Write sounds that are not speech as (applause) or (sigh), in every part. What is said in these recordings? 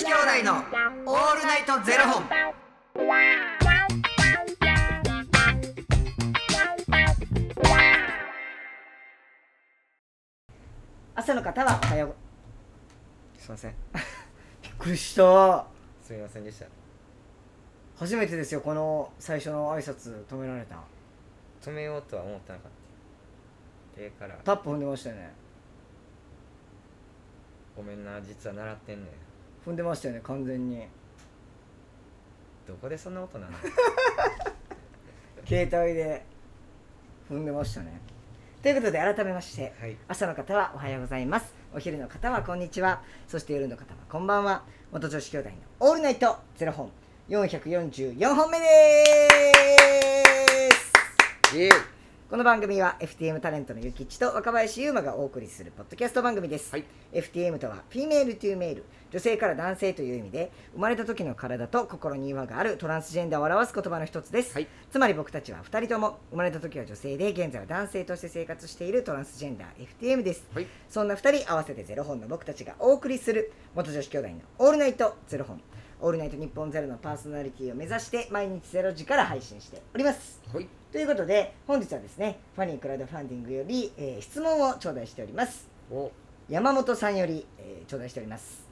子兄弟のオールナイトゼロ本。朝の方はおはよう。すいません。びっくりした。すみませんでした。初めてですよこの最初の挨拶止められた。止めようとは思ってなかった。手から。タップ踏んでましたよね。ごめんな実は習ってんねん踏んでましたよね完全に。どこでそんなことなの (laughs) 携帯で踏んでましたね。ということで改めましてはい。朝の方はおはようございます。お昼の方はこんにちは。そして夜の方はこんばんは。元女子兄弟のオールナイトゼロ本。444本目です。イエーイこの番組は FTM タレントのゆきちと若林優馬がお送りするポッドキャスト番組です、はい。FTM とは female to male。女性から男性という意味で生まれた時の体と心に違和があるトランスジェンダーを表す言葉の一つです、はい。つまり僕たちは2人とも生まれた時は女性で現在は男性として生活しているトランスジェンダー FTM です。はい。そんな2人合わせてゼロ本の僕たちがお送りする元女子兄弟のオールナイトゼロ本。オールナイトニッポンゼロのパーソナリティを目指して毎日ゼロ時から配信しております。はいということで本日はですねファニークラウドファンディングより、えー質問を頂戴しております。お。山本さんより、えー頂戴しております。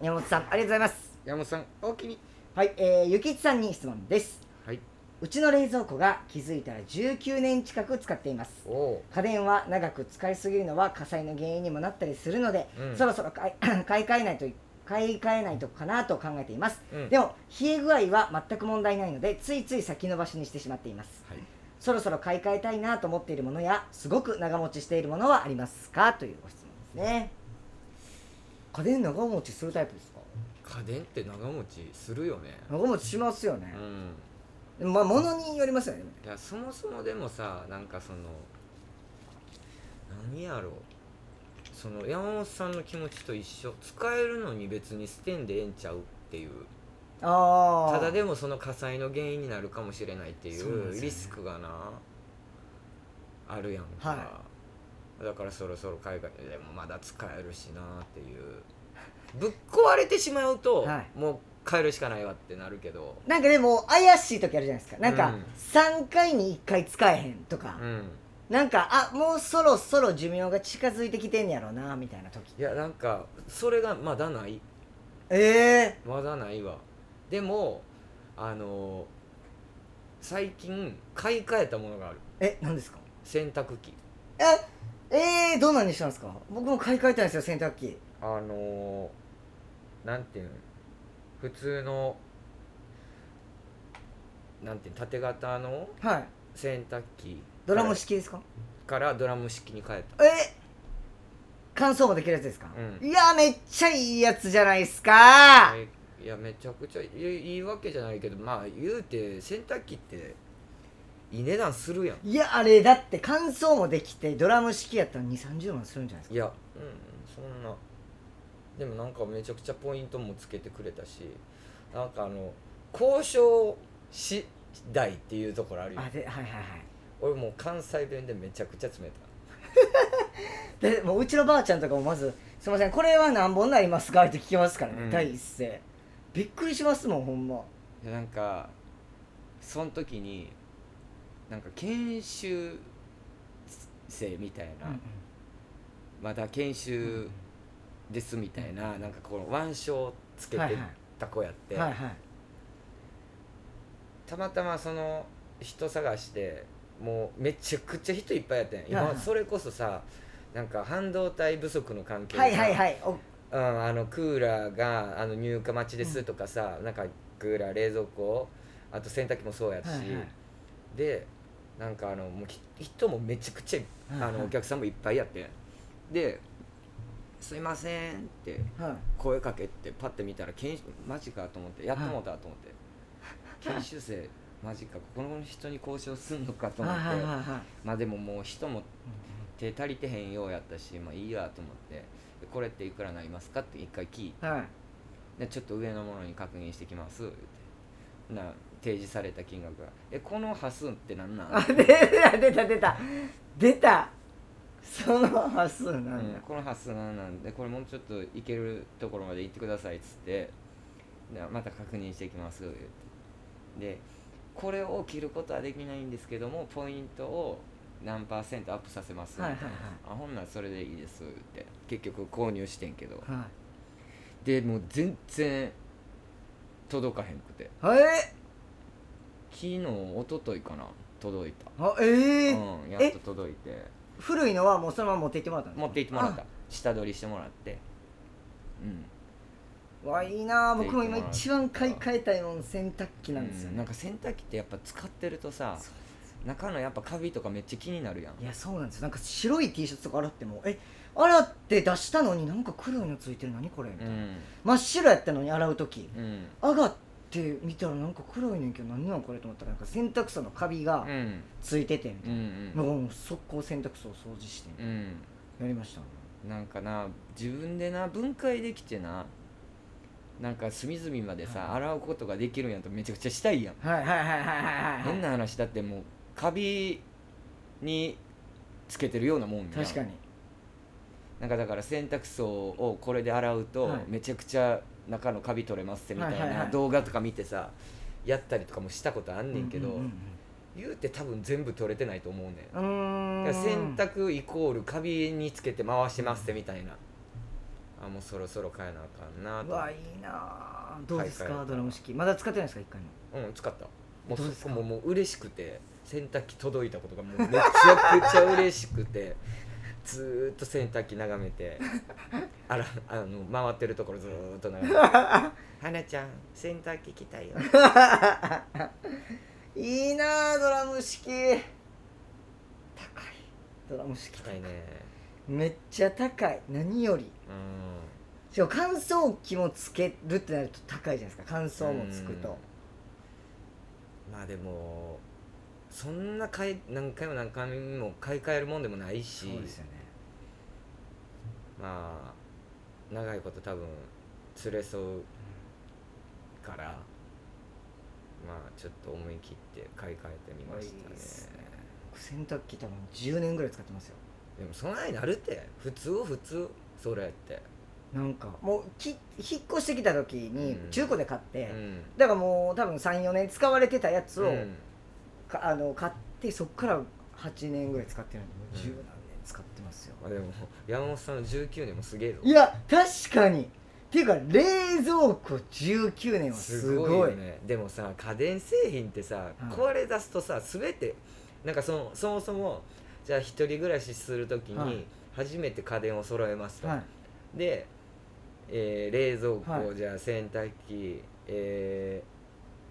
山本さんありがとうございます。山本さんおおきに。はい、えー、ゆきちさんに質問です。はい。うちの冷蔵庫が気づいたら19年近く使っています。家電は長く使いすぎるのは火災の原因にもなったりするので、うん。そろそろ買い (clears throat) 買い替えないと買い替えないとかなと考えています、うん。でも冷え具合は全く問題ないのでついつい先延ばしにしてしまっています。はい。そろそろ買い替えたいなと思っているものやすごく長持ちしているものはありますか？というご質問ですね。家電長持ちするタイプですか？家電って長持ちするよね。長持ちしますよね。う、ん。まあ物によりますよねいやそもそもでもさなんかその何やろうその山本さんの気持ちと一緒使えるのに別に捨てんでええんちゃうっていう。ああただでもその火災の原因になるかもしれないっていうリスクがなあるやんか、はだからそろそろ海外でもまだ使えるしなっていう。ぶっ壊れてしまうと、はい。もう変えるしかないわってなるけど。なんかでも怪しい時あるじゃないですか。なんかうん。3回に1回使えへんとか、うんなんかあもうそろそろ寿命が近づいてきてんやろうなみたいな時。いやなんかそれがまだない。ええまだないわ。でもあの最近買い替えたものがある。え何ですか？洗濯機。ええー、どんなんにしたんですか？僕も買い替えたいんですよ洗濯機。あのなんていうの？普通のなんていうの縦型のはい。洗濯機ドラム式ですか？からドラム式に変えた。え？乾燥もできるやつですか、うん。いやめっちゃいいやつじゃないですか？えい。やめちゃくちゃいいいいわけじゃないけどまあ言うて洗濯機っていい値段するやん。いやあれだって乾燥もできてドラム式やったら2 3 0万するんじゃないですか？いやうんそんな。でもなんかめちゃくちゃポイントもつけてくれたしなんかあの交渉次第っていうところあるよあではいはいはい俺もう関西弁でめちゃくちゃ詰めた。(laughs) でもううちのばあちゃんとかもまず「すいませんこれは何本になりますか?」って聞きますからね、うん。第一声。びっくりしますもんほんま。でなんかその時になんか研修生みたいな、まだ研修ですみたいな、なんかこの腕章つけてはいはいた子やって、はいはい。たまたまその人探してもうめちゃくちゃ人いっぱいやったん。今それこそさなんか半導体不足の関係ではいさはいはい。お。うん、あのクーラーがあの入荷待ちですとかさ、なんかクーラー冷蔵庫あと洗濯機もそうやし、はいはい。でなんかあのもうひ人もめちゃくちゃ、はいはい。あのお客さんもいっぱいやってで「すいません」ってはい。声かけてパッて見たら研修マジかと思ってやってもうたと思って、研修生マジかここの人に交渉すんのかと思って、はいはいはいはい。まあでももう人も手足りてへんようやったしまあいいやと思って。でこれっていくらなりますかって一回聞いて。はい。でちょっと上のものに確認してきます言って。な提示された金額が「えこの端数ってなんなん?」あ出た出た出た。出た。その発数なんだ、うんこの発想なんでこれもうちょっといけるところまで行ってくださいっつって。でまた確認していきます言って。でこれを切ることはできないんですけどもポイントを何パーセントアップさせますみたいな、はいはいはい。あほんならそれでいいですって。結局購入してんけど。はでもう全然届かへんくて。い。え昨日一昨日かな。届いた、あええうんやっと届いて。古いのはもうそのまま持って行ってもらった持って行ってもらった。下取りしてもらって。うんわいいな僕も今一番買い替えたいもん洗濯機なんですよ。ね、うん。なんか洗濯機ってやっぱ使ってるとさ中のやっぱカビとかめっちゃ気になるやん。いやそうなんですよ。なんか白い T シャツとか洗ってもえ洗って出したのになんか黒いのついてる何これみたいな、うん。真っ白やったのに洗う時。うん。上がって見たらなんか黒いねんけど何なんこれと思ったらなんか洗濯槽のカビがうん。ついててみたういんな、なんかもう速攻洗濯槽を掃除してうん。やりました。ねなんかな自分でな分解できてななんか隅々までさ、はい洗うことができるんやとめちゃくちゃしたいやん、はいはいはいはいはいはい変な話だってもうカビにつけてるようなもんやん。確かに。なんかだから洗濯槽をこれで洗うとはい。めちゃくちゃ中のカビ取れますってみたいはいはいはない。動画とか見てさやったりとかもしたことあんねんけど、うんうん言うて多分全部取れてないと思うねん。うんうーんだから洗濯イコールカビにつけて回してますってみたいなあもうそろそろ変えなあかんなと。うわいいなあ。どうですか、買い替えたドラム式まだ使ってないですか？一回も。うん使った。もうどうですか？そこももう嬉しくて洗濯機届いたことがもう (laughs) めちゃくちゃ嬉しくてずーっと洗濯機眺めてあらあの回ってるところずーっと眺めて「(laughs) はなちゃん洗濯機来たよ」(laughs) いいなあドラム式。高い。ドラム式来たいねめっちゃ高い。何より。うん。しかも乾燥機もつけるってなると高いじゃないですか。乾燥もつくと。まあでもそんな買い何回も何回も買い替えるもんでもないし。そうですよね。まあ長いこと多分連れそうからまあちょっと思い切って買い替えてみましたね。ね。僕洗濯機多分10年ぐらい使ってますよでもそんなになるって。普通普通。それって。なんか。もうき引っ越してきた時にうん。中古で買って、うん。だからもう多分34年使われてたやつを、うん。かあの買ってそっから8年ぐらい使ってるんでもう十何年使ってますよ、まあでも山本さんの19年もすげえぞ。いや確かに。っていうか冷蔵庫19年はすごい。よね。でもさ家電製品ってさ、はい壊れ出すとさ全てなんかそのそもそもじゃあ一人暮らしする時はい。に初めて家電を揃えますと、はい。で、えー冷蔵庫、はい。じゃあ洗濯機、え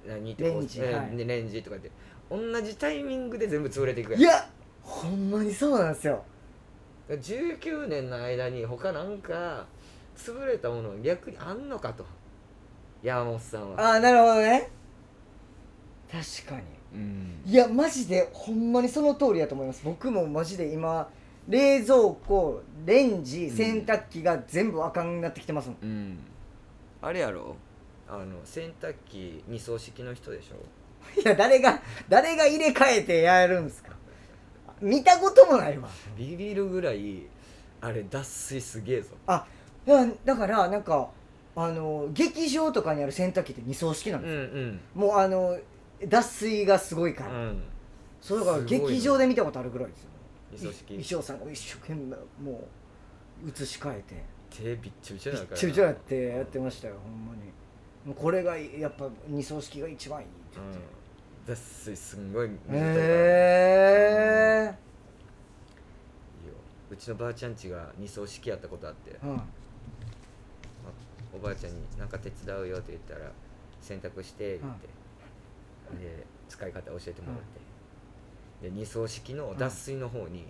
ー何？レンジレンジとかって同じタイミングで全部潰れていくやん。いやほんまにそうなんですよ。19年の間に他なんか潰れたもの逆にあんのかと。山本さんは。ああなるほどね確かうん。にいやマジでほんまにその通りだと思います。僕もマジで今冷蔵庫レンジうん。洗濯機が全部あかんなってきてますもん、うん。あれやろ？あの洗濯機二層式の人でしょ？いや誰が誰が入れ替えてやるんですか。見たこともないわ。ビビるぐらいあれ脱水すげえぞ。いやだからなんかあの劇場とかにある洗濯機って二層式なんうですよ、んうん。もうあの脱水がすごいから、うん。そうだから劇場で見たことあるぐらいですよ。衣装さんが一生懸命もう移し替えて。手びっちょびちょびだからっちょびちょやってやってましたよほんまに。もうこれがやっぱ二層式が一番いいって言って、うん。脱水すんごいへえいいよ。うちのばあちゃん家が二層式やったことあって。うん。おばあちゃんに「なんか手伝うよ」って言ったら「洗濯して」って。言って、で使い方教えてもらって、で二層式の脱水の方に、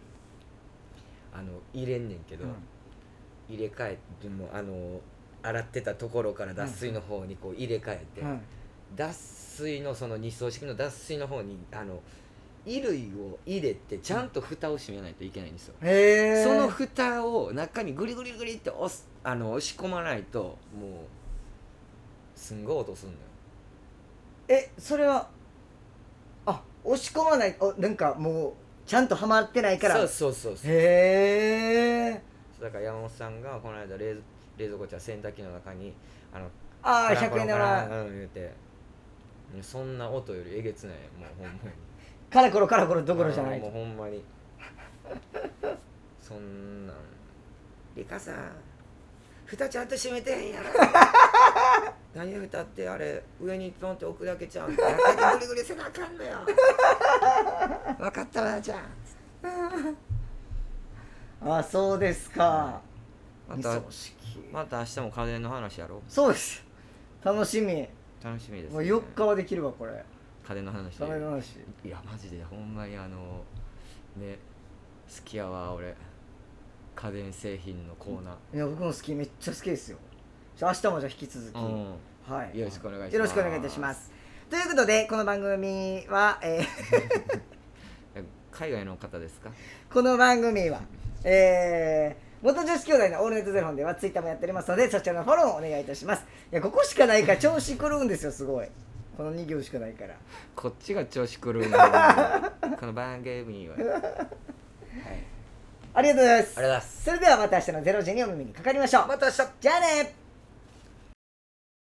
あの入れんねんけど、入れ替えてもあの洗ってたところから脱水の方にこう入れ替えて、うん。脱水のその二層式の脱水の方にあの衣類を入れてちゃんと蓋を閉めないといけないんですよ、へえその蓋を中にグリグリグリって押すあの押し込まないともうすんごい音すんのよえそれはあ押し込まない。おなんかもうちゃんとハマってないから。そうそうそうそう。へえだから山本さんがこの間冷冷蔵庫じゃ洗濯機の中にあのああカランコ100円玉。うん言うてそんな音よりえげつない。もうほんまに。カラコロカラコロどころじゃない。もうほんまに。(laughs) そんなん。リカさん蓋ちゃんと閉めてへんやろ何蓋ってあれ上にポンって置くだけちゃうんだグリグリせなあかんのよ。(laughs) 分かったわじゃあ。(laughs) あそうですか。またまた明日も家電の話やろそうです。楽しみ。楽しみです、もう4日はできるわこれ。家電の話の話。いやマジでほんまにあのね好きやわ俺家電製品のコーナいや僕も好きめっちゃ好きですよ明日もじゃあ引き続き、はい。よろしくお願いします。よろしくお願いいたします。ということでこの番組は、えー (laughs) 海外の方ですか？この番組は、えー、元女子兄弟のオールネットゼロ本ではツイッターもやっておりますのでそちらのフォローをお願いいたします。いやここしかないから調子狂うんですよすごい。この2行しかないから。こっちが調子狂うな。(laughs) この番組は、はい、ありがとうございます。ありがとうございます。それではまた明日の0時にお耳にかかりましょう。また明日。じゃあね